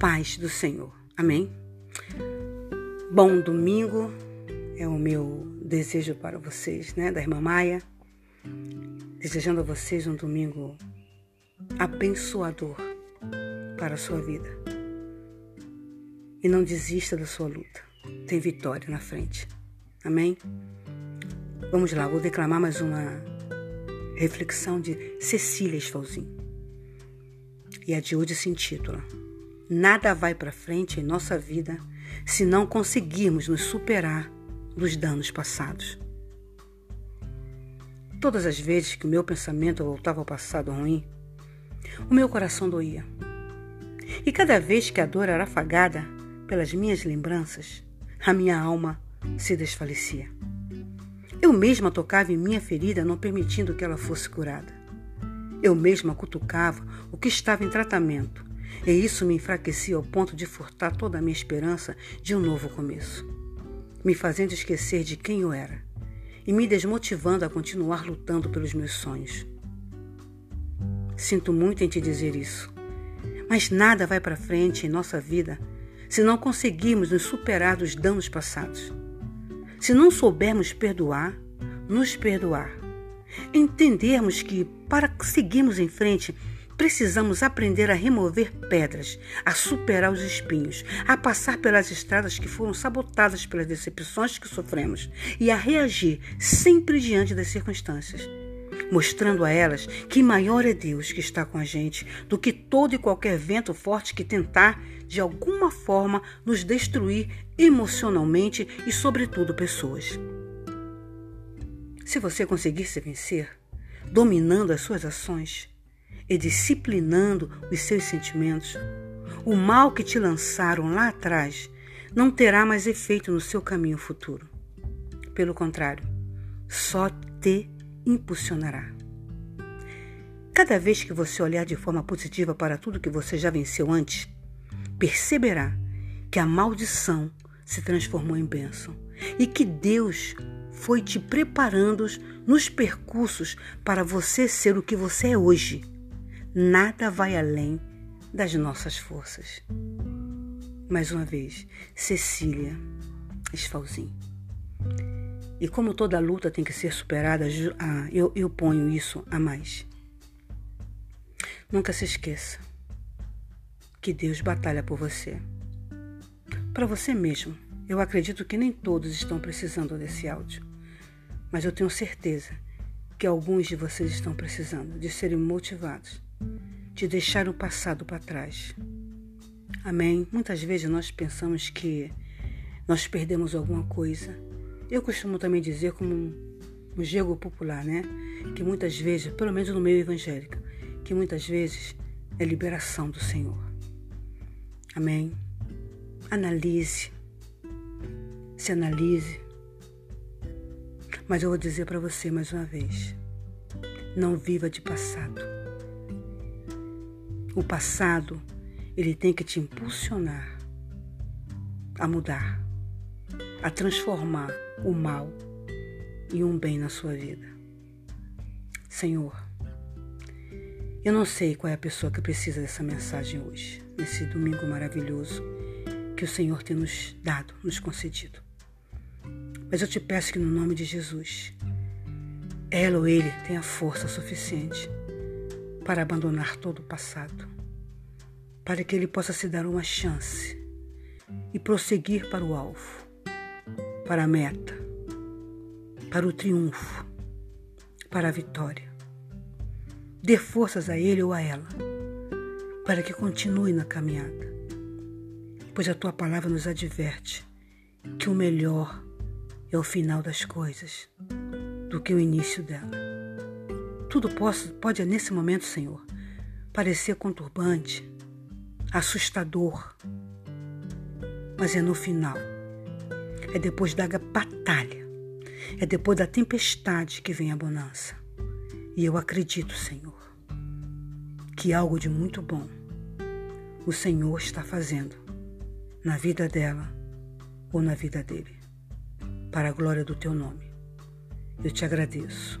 paz do Senhor. Amém? Bom domingo é o meu desejo para vocês, né, da irmã Maia. Desejando a vocês um domingo abençoador para a sua vida. E não desista da sua luta. Tem vitória na frente. Amém? Vamos lá, vou declamar mais uma reflexão de Cecília Esfalzinho. E a de hoje se intitula Nada vai para frente em nossa vida se não conseguirmos nos superar dos danos passados. Todas as vezes que o meu pensamento voltava ao passado ruim, o meu coração doía. E cada vez que a dor era afagada pelas minhas lembranças, a minha alma se desfalecia. Eu mesma tocava em minha ferida, não permitindo que ela fosse curada. Eu mesma cutucava o que estava em tratamento, e isso me enfraquecia ao ponto de furtar toda a minha esperança de um novo começo, me fazendo esquecer de quem eu era e me desmotivando a continuar lutando pelos meus sonhos. Sinto muito em te dizer isso, mas nada vai para frente em nossa vida se não conseguirmos nos superar dos danos passados. Se não soubermos perdoar, nos perdoar. Entendermos que, para seguirmos em frente, precisamos aprender a remover pedras, a superar os espinhos, a passar pelas estradas que foram sabotadas pelas decepções que sofremos e a reagir sempre diante das circunstâncias, mostrando a elas que maior é Deus que está com a gente do que todo e qualquer vento forte que tentar, de alguma forma, nos destruir emocionalmente e, sobretudo, pessoas. Se você conseguir se vencer, dominando as suas ações e disciplinando os seus sentimentos, o mal que te lançaram lá atrás não terá mais efeito no seu caminho futuro. Pelo contrário, só te impulsionará. Cada vez que você olhar de forma positiva para tudo que você já venceu antes, perceberá que a maldição se transformou em bênção e que Deus foi te preparando nos percursos para você ser o que você é hoje. Nada vai além das nossas forças. Mais uma vez, Cecília Esfalzinho. E como toda luta tem que ser superada, ah, eu, eu ponho isso a mais. Nunca se esqueça que Deus batalha por você para você mesmo. Eu acredito que nem todos estão precisando desse áudio, mas eu tenho certeza que alguns de vocês estão precisando de serem motivados, de deixar o passado para trás. Amém? Muitas vezes nós pensamos que nós perdemos alguma coisa. Eu costumo também dizer, como um, um popular, né? Que muitas vezes, pelo menos no meio evangélico, que muitas vezes é liberação do Senhor. Amém? Analise. Se analise. Mas eu vou dizer para você mais uma vez: não viva de passado. O passado, ele tem que te impulsionar a mudar, a transformar o mal em um bem na sua vida. Senhor, eu não sei qual é a pessoa que precisa dessa mensagem hoje, nesse domingo maravilhoso que o Senhor tem nos dado, nos concedido. Mas eu te peço que no nome de Jesus, ela ou ele tenha força suficiente para abandonar todo o passado, para que ele possa se dar uma chance e prosseguir para o alvo, para a meta, para o triunfo, para a vitória. Dê forças a ele ou a ela, para que continue na caminhada pois a tua palavra nos adverte que o melhor é o final das coisas do que o início dela. Tudo posso, pode, nesse momento, Senhor, parecer conturbante, assustador, mas é no final, é depois da batalha, é depois da tempestade que vem a bonança. E eu acredito, Senhor, que algo de muito bom o Senhor está fazendo na vida dela ou na vida dele, para a glória do teu nome. Eu te agradeço,